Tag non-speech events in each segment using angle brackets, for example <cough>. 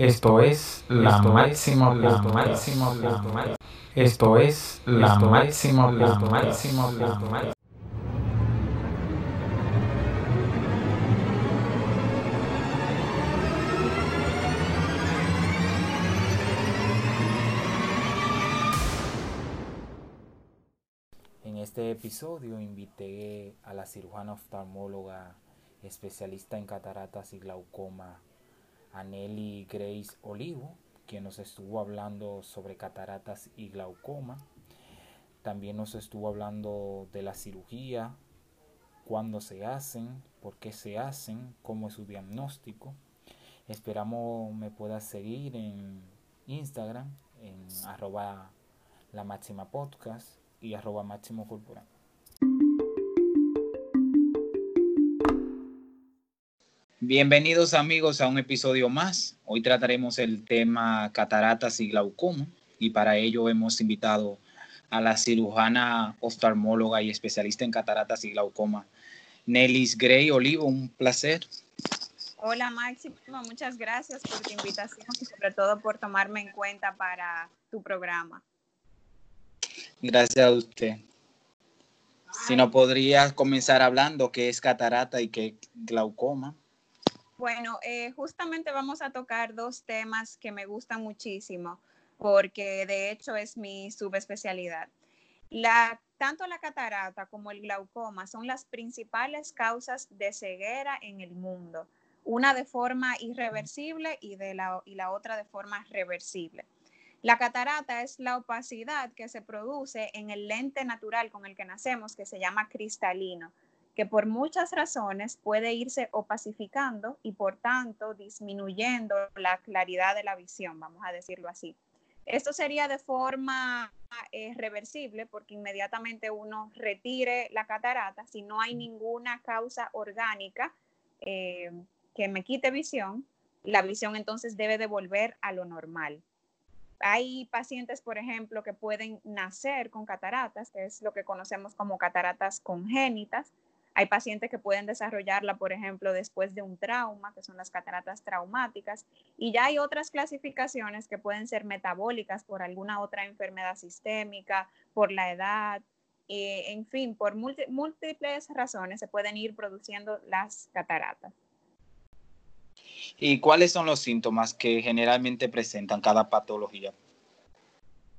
Esto es la máxima, la máxima, la máxima. Esto es la máxima, la máxima, la máxima. En este episodio invité a la cirujana oftalmóloga especialista en cataratas y glaucoma a Nelly Grace Olivo, quien nos estuvo hablando sobre cataratas y glaucoma. También nos estuvo hablando de la cirugía, cuándo se hacen, por qué se hacen, cómo es su diagnóstico. Esperamos me puedas seguir en Instagram, en arroba la máxima podcast y arroba máximo corporal. Bienvenidos amigos a un episodio más. Hoy trataremos el tema cataratas y glaucoma y para ello hemos invitado a la cirujana oftalmóloga y especialista en cataratas y glaucoma, Nelis Gray Olivo. Un placer. Hola Máximo, muchas gracias por tu invitación y sobre todo por tomarme en cuenta para tu programa. Gracias a usted. Si no podrías comenzar hablando qué es catarata y qué es glaucoma. Bueno, eh, justamente vamos a tocar dos temas que me gustan muchísimo porque de hecho es mi subespecialidad. Tanto la catarata como el glaucoma son las principales causas de ceguera en el mundo, una de forma irreversible y, la, y la otra de forma reversible. La catarata es la opacidad que se produce en el lente natural con el que nacemos, que se llama cristalino que por muchas razones puede irse opacificando y por tanto disminuyendo la claridad de la visión, vamos a decirlo así. Esto sería de forma eh, reversible porque inmediatamente uno retire la catarata, si no hay ninguna causa orgánica eh, que me quite visión, la visión entonces debe de volver a lo normal. Hay pacientes, por ejemplo, que pueden nacer con cataratas, que es lo que conocemos como cataratas congénitas, hay pacientes que pueden desarrollarla, por ejemplo, después de un trauma, que son las cataratas traumáticas, y ya hay otras clasificaciones que pueden ser metabólicas por alguna otra enfermedad sistémica, por la edad, eh, en fin, por múltiples razones se pueden ir produciendo las cataratas. ¿Y cuáles son los síntomas que generalmente presentan cada patología?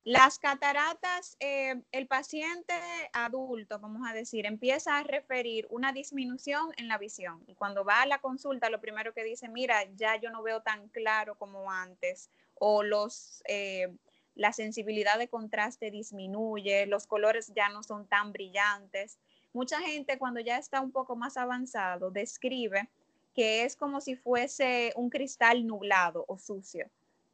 Las cataratas, eh, el paciente adulto, vamos a decir, empieza a referir una disminución en la visión y cuando va a la consulta lo primero que dice, mira, ya yo no veo tan claro como antes o los, eh, la sensibilidad de contraste disminuye, los colores ya no son tan brillantes. Mucha gente cuando ya está un poco más avanzado describe que es como si fuese un cristal nublado o sucio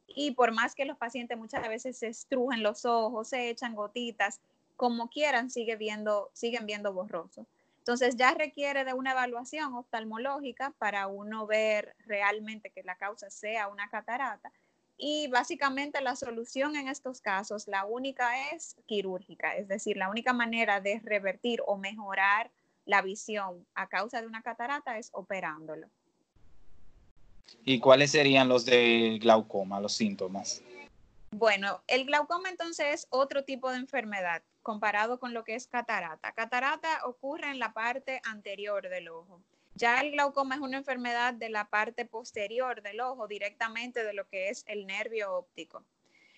y por más que los pacientes muchas veces se estrujen los ojos, se echan gotitas, como quieran, sigue viendo, siguen viendo borroso. Entonces ya requiere de una evaluación oftalmológica para uno ver realmente que la causa sea una catarata. Y básicamente la solución en estos casos, la única es quirúrgica, es decir, la única manera de revertir o mejorar la visión a causa de una catarata es operándolo. ¿Y cuáles serían los de glaucoma, los síntomas? Bueno, el glaucoma entonces es otro tipo de enfermedad comparado con lo que es catarata. Catarata ocurre en la parte anterior del ojo. Ya el glaucoma es una enfermedad de la parte posterior del ojo, directamente de lo que es el nervio óptico.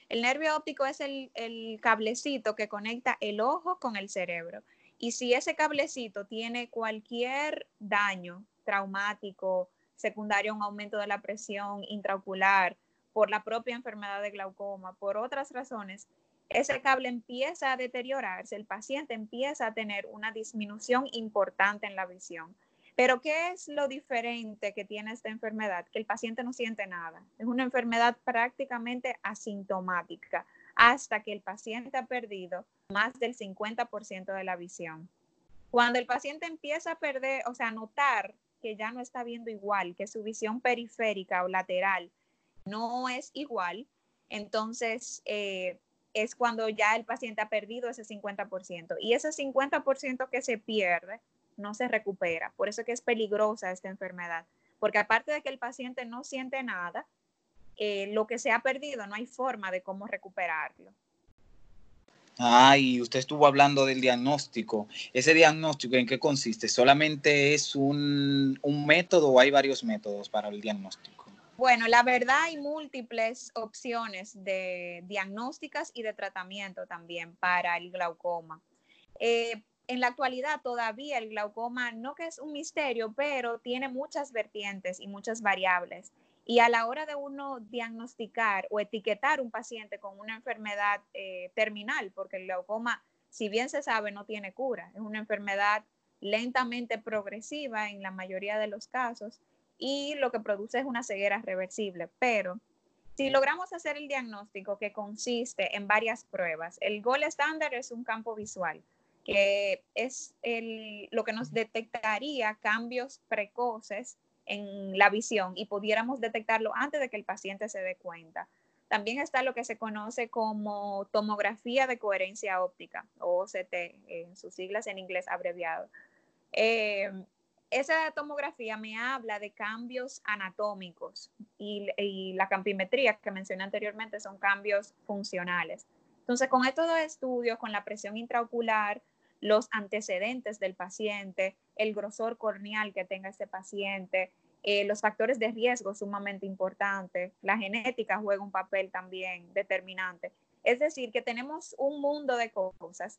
El nervio óptico es el, el cablecito que conecta el ojo con el cerebro. Y si ese cablecito tiene cualquier daño traumático, secundario a un aumento de la presión intraocular, por la propia enfermedad de glaucoma, por otras razones, ese cable empieza a deteriorarse, el paciente empieza a tener una disminución importante en la visión. Pero ¿qué es lo diferente que tiene esta enfermedad? Que el paciente no siente nada. Es una enfermedad prácticamente asintomática hasta que el paciente ha perdido más del 50% de la visión. Cuando el paciente empieza a perder, o sea, a notar que ya no está viendo igual, que su visión periférica o lateral no es igual, entonces eh, es cuando ya el paciente ha perdido ese 50%. Y ese 50% que se pierde no se recupera. Por eso que es peligrosa esta enfermedad. Porque aparte de que el paciente no siente nada, eh, lo que se ha perdido no hay forma de cómo recuperarlo. Ah, y usted estuvo hablando del diagnóstico. ¿Ese diagnóstico en qué consiste? ¿Solamente es un, un método o hay varios métodos para el diagnóstico? Bueno, la verdad hay múltiples opciones de diagnósticas y de tratamiento también para el glaucoma. Eh, en la actualidad todavía el glaucoma no que es un misterio, pero tiene muchas vertientes y muchas variables. Y a la hora de uno diagnosticar o etiquetar un paciente con una enfermedad eh, terminal, porque el glaucoma, si bien se sabe, no tiene cura, es una enfermedad lentamente progresiva en la mayoría de los casos y lo que produce es una ceguera reversible. Pero si logramos hacer el diagnóstico que consiste en varias pruebas, el gol estándar es un campo visual que es lo que nos detectaría cambios precoces en la visión y pudiéramos detectarlo antes de que el paciente se dé cuenta. También está lo que se conoce como tomografía de coherencia óptica, o OCT, en sus siglas en inglés abreviado. Eh, esa tomografía me habla de cambios anatómicos y, y, la campimetría que mencioné anteriormente son cambios funcionales. Entonces, con estos dos estudios, con la presión intraocular, los antecedentes del paciente, el grosor corneal que tenga ese paciente, eh, los factores de riesgo sumamente importantes, la genética juega un papel también determinante. Es decir, que tenemos un mundo de cosas.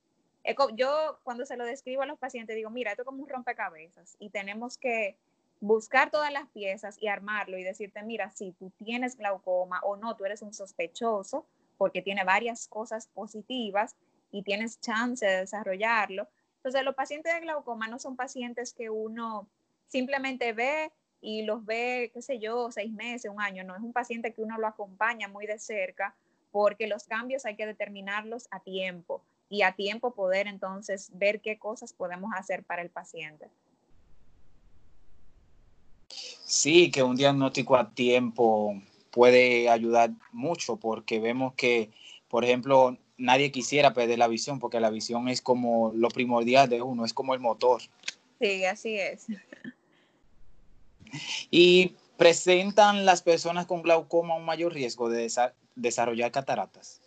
Yo cuando se lo describo a los pacientes digo, mira, esto es como un rompecabezas y tenemos que buscar todas las piezas y armarlo y decirte, mira, si tú tienes glaucoma o no, tú eres un sospechoso porque tiene varias cosas positivas y tienes chance de desarrollarlo. Entonces, los pacientes de glaucoma no son pacientes que uno simplemente ve y los ve, qué sé yo, seis meses, un año. No, es un paciente que uno lo acompaña muy de cerca porque los cambios hay que determinarlos a tiempo y a tiempo poder entonces ver qué cosas podemos hacer para el paciente. Sí, que un diagnóstico a tiempo puede ayudar mucho porque vemos que, por ejemplo, nadie quisiera perder la visión porque la visión es como lo primordial de uno, es como el motor. Sí, así es. <laughs> Y presentan las personas con glaucoma un mayor riesgo de desarrollar cataratas.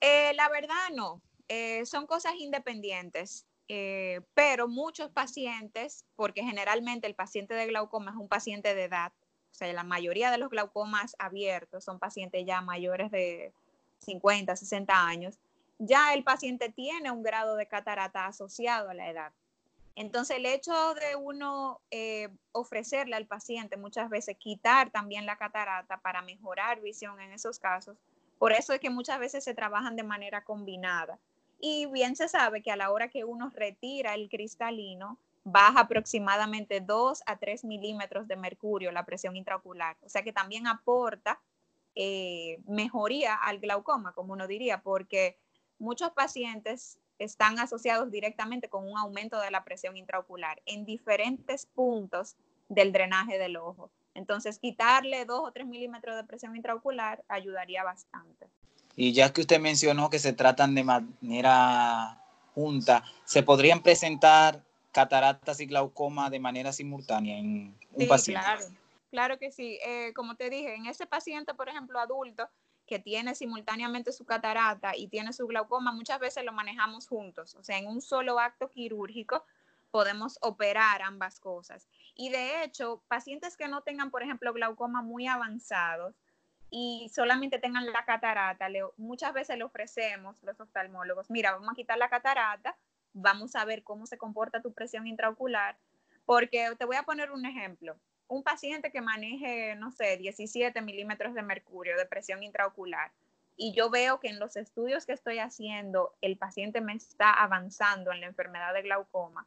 Eh, la verdad no, eh, son cosas independientes, eh, pero muchos pacientes, porque generalmente el paciente de glaucoma es un paciente de edad, o sea, la mayoría de los glaucomas abiertos son pacientes ya mayores de 50, 60 años, ya el paciente tiene un grado de catarata asociado a la edad. Entonces, el hecho de uno eh, ofrecerle al paciente muchas veces quitar también la catarata para mejorar visión en esos casos, por eso es que muchas veces se trabajan de manera combinada. Y bien se sabe que a la hora que uno retira el cristalino, baja aproximadamente 2 a 3 milímetros de mercurio la presión intraocular. O sea que también aporta eh, mejoría al glaucoma, como uno diría, porque muchos pacientes están asociados directamente con un aumento de la presión intraocular en diferentes puntos del drenaje del ojo. Entonces, quitarle dos o tres milímetros de presión intraocular ayudaría bastante. Y ya que usted mencionó que se tratan de manera junta, ¿se podrían presentar cataratas y glaucoma de manera simultánea en un paciente? Claro. Claro que sí. Eh, como te dije, en ese paciente, por ejemplo, adulto, que tiene simultáneamente su catarata y tiene su glaucoma, muchas veces lo manejamos juntos. O sea, en un solo acto quirúrgico podemos operar ambas cosas. Y de hecho, pacientes que no tengan, por ejemplo, glaucoma muy avanzados y solamente tengan la catarata, muchas veces le ofrecemos los oftalmólogos, mira, vamos a quitar la catarata, vamos a ver cómo se comporta tu presión intraocular, porque te voy a poner un ejemplo un paciente que maneje, no sé, 17 milímetros de mercurio de presión intraocular y yo veo que en los estudios que estoy haciendo el paciente me está avanzando en la enfermedad de glaucoma,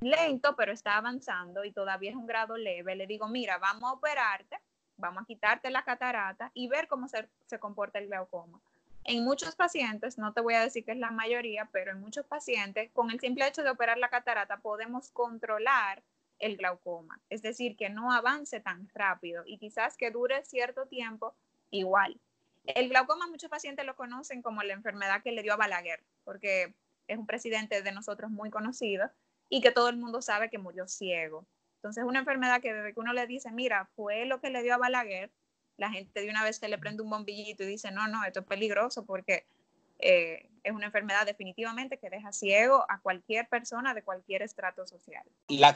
lento, pero está avanzando y todavía es un grado leve, le digo, mira, vamos a operarte, vamos a quitarte la catarata y ver cómo se, se comporta el glaucoma. En muchos pacientes, no te voy a decir que es la mayoría, pero en muchos pacientes, con el simple hecho de operar la catarata, podemos controlar el glaucoma, es decir, que no avance tan rápido y quizás que dure cierto tiempo igual. El glaucoma muchos pacientes lo conocen como la enfermedad que le dio a Balaguer, porque es un presidente de nosotros muy conocido y que todo el mundo sabe que murió ciego. Entonces, es una enfermedad que desde que uno le dice, mira, fue lo que le dio a Balaguer, la gente de una vez se le prende un bombillito y dice, no, no, esto es peligroso porque eh, es una enfermedad definitivamente que deja ciego a cualquier persona de cualquier estrato social. ¿La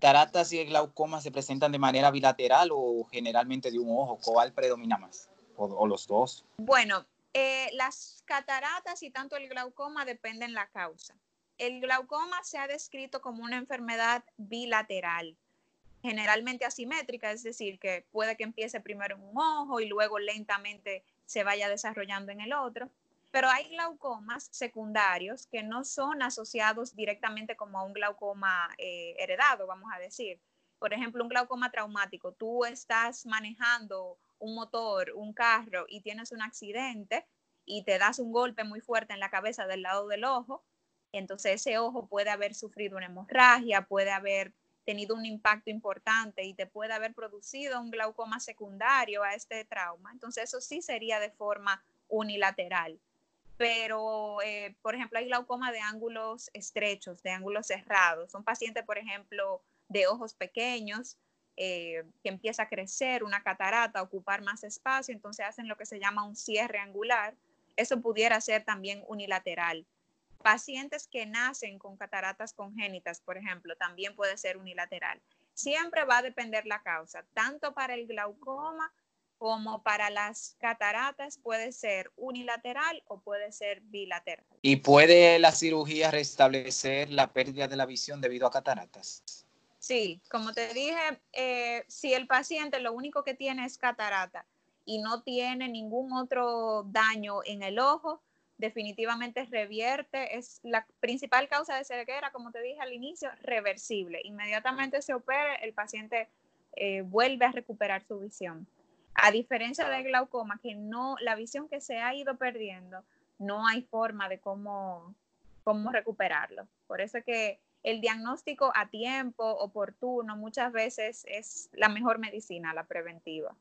cataratas y el glaucoma se presentan de manera bilateral o generalmente de un ojo? ¿Cuál predomina más? ¿O, los dos? Bueno, eh, las cataratas y tanto el glaucoma dependen la causa. El glaucoma se ha descrito como una enfermedad bilateral generalmente asimétrica, es decir, que puede que empiece primero en un ojo y luego lentamente se vaya desarrollando en el otro. Pero hay glaucomas secundarios que no son asociados directamente como a un glaucoma eh, heredado, vamos a decir. Por ejemplo, un glaucoma traumático. Tú estás manejando un motor, un carro y tienes un accidente y te das un golpe muy fuerte en la cabeza del lado del ojo. Entonces ese ojo puede haber sufrido una hemorragia, puede haber tenido un impacto importante y te puede haber producido un glaucoma secundario a este trauma. Entonces eso sí sería de forma unilateral. Pero, eh, por ejemplo, hay glaucoma de ángulos estrechos, de ángulos cerrados. Son pacientes, por ejemplo, de ojos pequeños, eh, que empieza a crecer una catarata, a ocupar más espacio, entonces hacen lo que se llama un cierre angular. Eso pudiera ser también unilateral. Pacientes que nacen con cataratas congénitas, por ejemplo, también puede ser unilateral. Siempre va a depender la causa, tanto para el glaucoma como para las cataratas puede ser unilateral o puede ser bilateral. ¿Y puede la cirugía restablecer la pérdida de la visión debido a cataratas? Sí, como te dije, eh, si el paciente lo único que tiene es catarata y no tiene ningún otro daño en el ojo, definitivamente revierte, es la principal causa de ceguera, como te dije al inicio, reversible. Inmediatamente se opera, el paciente eh, vuelve a recuperar su visión. A diferencia del glaucoma, que no, la visión que se ha ido perdiendo, no hay forma de cómo, cómo recuperarlo. Por eso que el diagnóstico a tiempo, oportuno, muchas veces es la mejor medicina, la preventiva.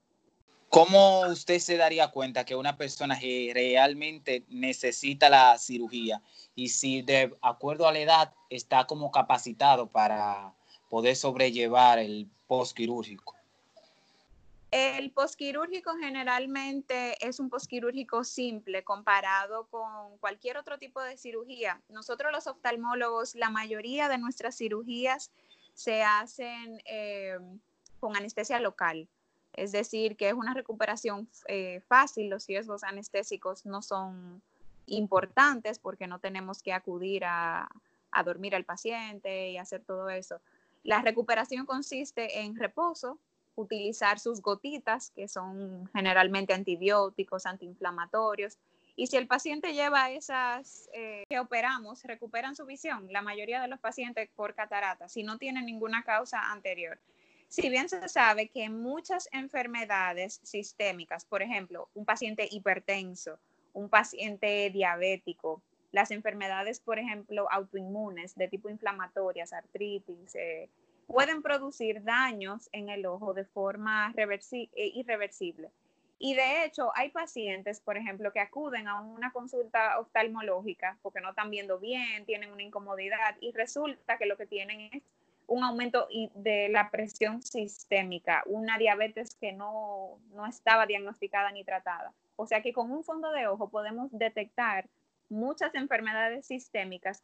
¿Cómo usted se daría cuenta que una persona realmente necesita la cirugía y si de acuerdo a la edad está como capacitado para poder sobrellevar el postquirúrgico? El postquirúrgico generalmente es un postquirúrgico simple comparado con cualquier otro tipo de cirugía. Nosotros los oftalmólogos, la mayoría de nuestras cirugías se hacen eh, con anestesia local es decir, que es una recuperación eh, fácil, los riesgos anestésicos no son importantes porque no tenemos que acudir a dormir al paciente y hacer todo eso. La recuperación consiste en reposo, utilizar sus gotitas, que son generalmente antibióticos, antiinflamatorios, y si el paciente lleva esas eh, que operamos, recuperan su visión. La mayoría de los pacientes por catarata, si no tienen ninguna causa anterior. Si bien se sabe que muchas enfermedades sistémicas, por ejemplo, un paciente hipertenso, un paciente diabético, las enfermedades, por ejemplo, autoinmunes de tipo inflamatorias, artritis, eh, pueden producir daños en el ojo de forma eh, irreversible. Y de hecho, hay pacientes, por ejemplo, que acuden a una consulta oftalmológica porque no están viendo bien, tienen una incomodidad y resulta que lo que tienen es un aumento de la presión sistémica, una diabetes que no, estaba diagnosticada ni tratada. O sea que con un fondo de ojo podemos detectar muchas enfermedades sistémicas.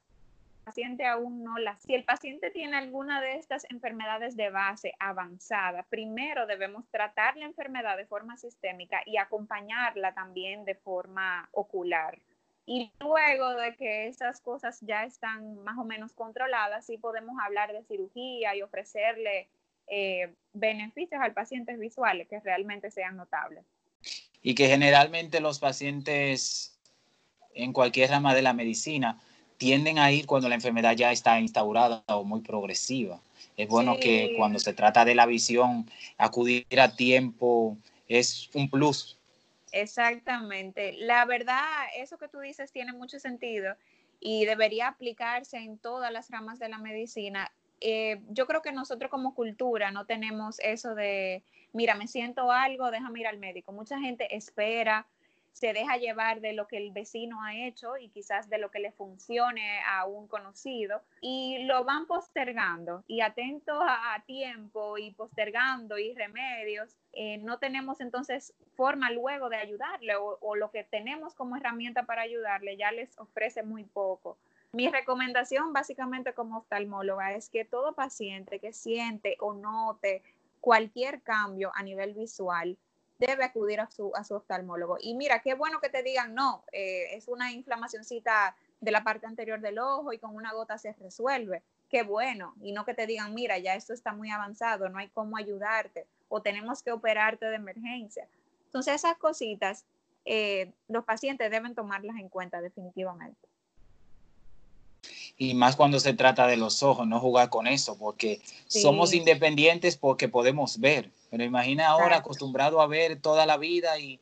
Paciente aún no las. Si el paciente tiene alguna de estas enfermedades de base avanzada, primero debemos tratar la enfermedad de forma sistémica y acompañarla también de forma ocular. Y luego de que esas cosas ya están más o menos controladas, sí podemos hablar de cirugía y ofrecerle eh, beneficios al paciente visuales que realmente sean notables. Y que generalmente los pacientes en cualquier rama de la medicina tienden a ir cuando la enfermedad ya está instaurada o muy progresiva. Es bueno que cuando se trata de la visión, acudir a tiempo es un plus Exactamente. La verdad, eso que tú dices tiene mucho sentido y debería aplicarse en todas las ramas de la medicina. Eh, yo creo que nosotros como cultura no tenemos eso de, mira, me siento algo, déjame ir al médico. Mucha gente espera, se deja llevar de lo que el vecino ha hecho y quizás de lo que le funcione a un conocido y lo van postergando y atentos a, tiempo y postergando y remedios, eh, no tenemos entonces forma luego de ayudarle o, o lo que tenemos como herramienta para ayudarle ya les ofrece muy poco. Mi recomendación básicamente como oftalmóloga es que todo paciente que siente o note cualquier cambio a nivel visual, debe acudir a su, a su oftalmólogo. Y mira, qué bueno que te digan, no, eh, es una inflamacióncita de la parte anterior del ojo y con una gota se resuelve. Qué bueno. Y no que te digan, mira, ya esto está muy avanzado, no hay cómo ayudarte o tenemos que operarte de emergencia. Entonces esas cositas, eh, los pacientes deben tomarlas en cuenta definitivamente y más cuando se trata de los ojos, no jugar con eso, porque somos independientes porque podemos ver, pero imagina ahora acostumbrado a ver toda la vida y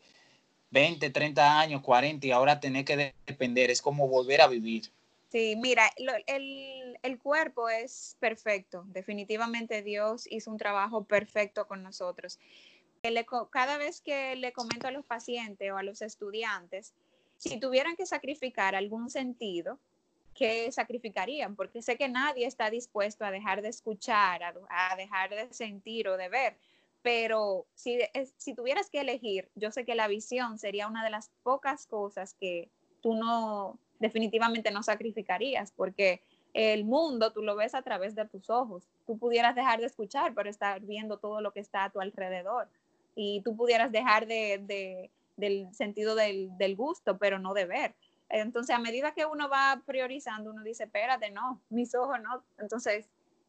20, 30 años, 40 y ahora tener que depender, es como volver a vivir. Sí, mira, el, el, cuerpo es perfecto, definitivamente Dios hizo un trabajo perfecto con nosotros. cada vez que le comento a los pacientes o a los estudiantes, si tuvieran que sacrificar algún sentido, que sacrificarían, porque sé que nadie está dispuesto a dejar de escuchar, a, dejar de sentir o de ver, pero si, si tuvieras que elegir, yo sé que la visión sería una de las pocas cosas que tú no, definitivamente no sacrificarías, porque el mundo tú lo ves a través de tus ojos. Tú pudieras dejar de escuchar, pero estar viendo todo lo que está a tu alrededor. Y tú pudieras dejar de, del sentido del, del, gusto, pero no de ver. Entonces, a medida que uno va priorizando, uno dice, espérate, no, mis ojos no. Entonces,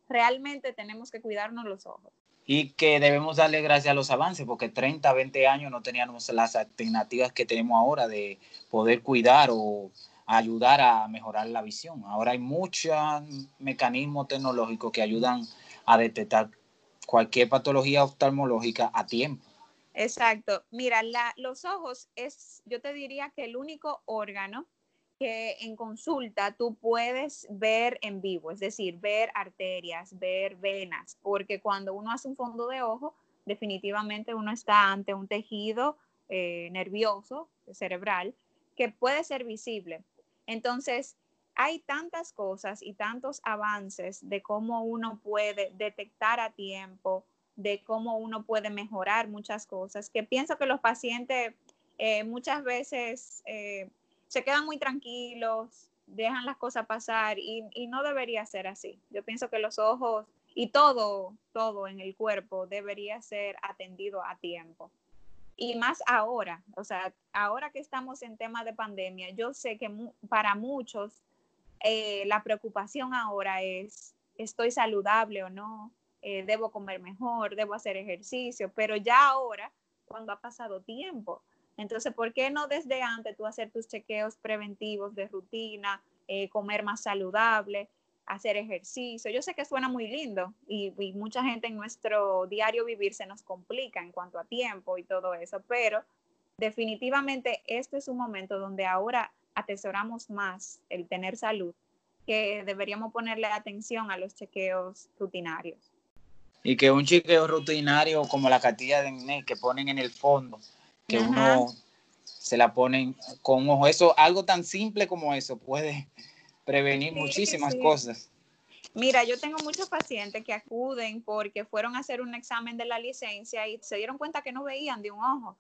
realmente tenemos que cuidarnos los ojos. Y que debemos darle gracias a los avances, porque 30, 20 años no teníamos las alternativas que tenemos ahora de poder cuidar o ayudar a mejorar la visión. Ahora hay muchos mecanismos tecnológicos que ayudan a detectar cualquier patología oftalmológica a tiempo. Exacto. Mira, los ojos es, yo te diría que el único órgano que en consulta tú puedes ver en vivo, es decir, ver arterias, ver venas, porque cuando uno hace un fondo de ojo, definitivamente uno está ante un tejido eh, nervioso, cerebral, que puede ser visible. Entonces, hay tantas cosas y tantos avances de cómo uno puede detectar a tiempo, de cómo uno puede mejorar muchas cosas, que pienso que los pacientes eh, muchas veces eh, se quedan muy tranquilos, dejan las cosas pasar y, no debería ser así. Yo pienso que los ojos y todo, todo en el cuerpo debería ser atendido a tiempo. Y más ahora, o sea, ahora que estamos en tema de pandemia, yo sé que para muchos eh, la preocupación ahora es, ¿estoy saludable o no? Eh, debo comer mejor, debo hacer ejercicio, pero ya ahora, cuando ha pasado tiempo, entonces, ¿por qué no desde antes tú hacer tus chequeos preventivos de rutina, eh, comer más saludable, hacer ejercicio? Yo sé que suena muy lindo y, y, mucha gente en nuestro diario vivir se nos complica en cuanto a tiempo y todo eso, pero definitivamente este es un momento donde ahora atesoramos más el tener salud, que deberíamos ponerle atención a los chequeos rutinarios. Y que un chequeo rutinario como la cartilla de acné que ponen en el fondo, que uno se la ponen con ojo, eso, algo tan simple como eso puede <laughs> prevenir muchísimas cosas. Mira, yo tengo muchos pacientes que acuden porque fueron a hacer un examen de la licencia y se dieron cuenta que no veían de un ojo.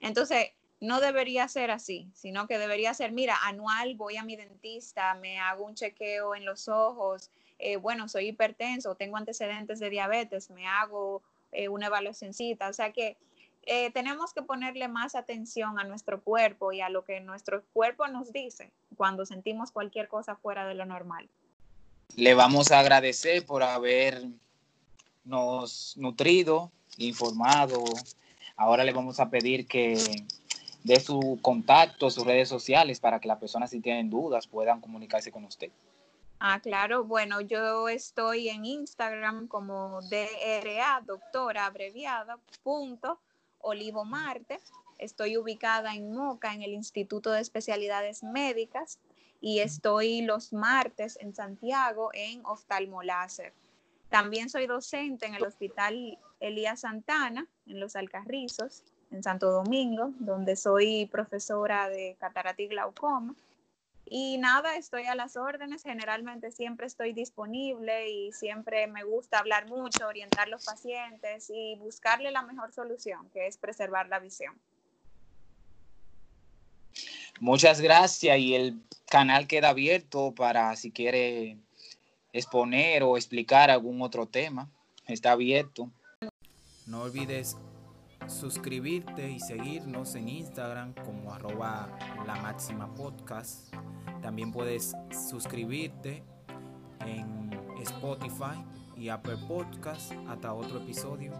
Entonces, no debería ser así, sino que debería ser, mira, anual voy a mi dentista, me hago un chequeo en los ojos, eh, bueno, soy hipertenso, tengo antecedentes de diabetes, me hago eh, una evaluacióncita. O sea que eh, tenemos que ponerle más atención a nuestro cuerpo y a lo que nuestro cuerpo nos dice cuando sentimos cualquier cosa fuera de lo normal. Le vamos a agradecer por habernos nutrido, informado. Ahora le vamos a pedir que dé su contacto, sus redes sociales, para que las personas si tienen dudas puedan comunicarse con usted. Ah, claro. Bueno, yo estoy en Instagram como DRA, doctora abreviada, punto, Olivo Marte. Estoy ubicada en Moca, en el Instituto de Especialidades Médicas, y estoy los martes en Santiago en Oftalmoláser. También soy docente en el Hospital Elías Santana, en Los Alcarrizos, en Santo Domingo, donde soy profesora de catarata y glaucoma. Y nada, estoy a las órdenes, generalmente siempre estoy disponible y siempre me gusta hablar mucho, orientar a los pacientes y buscarle la mejor solución, que es preservar la visión. Muchas gracias y el canal queda abierto para si quiere exponer o explicar algún otro tema. Está abierto. No olvides suscribirte y seguirnos en Instagram como arroba la máxima podcast. También puedes suscribirte en Spotify y Apple Podcast hasta otro episodio.